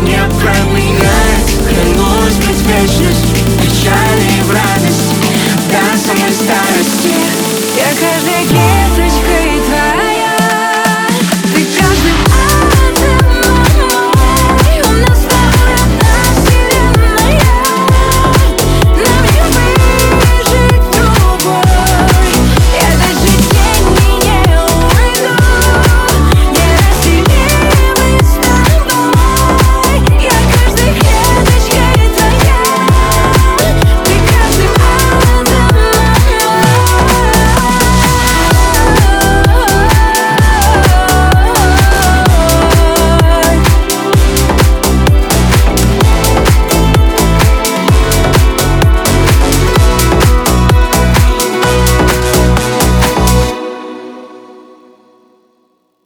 не променять Клянусь быть вечность, печали и в радость До самой старости. Я каждой кисточкой твоей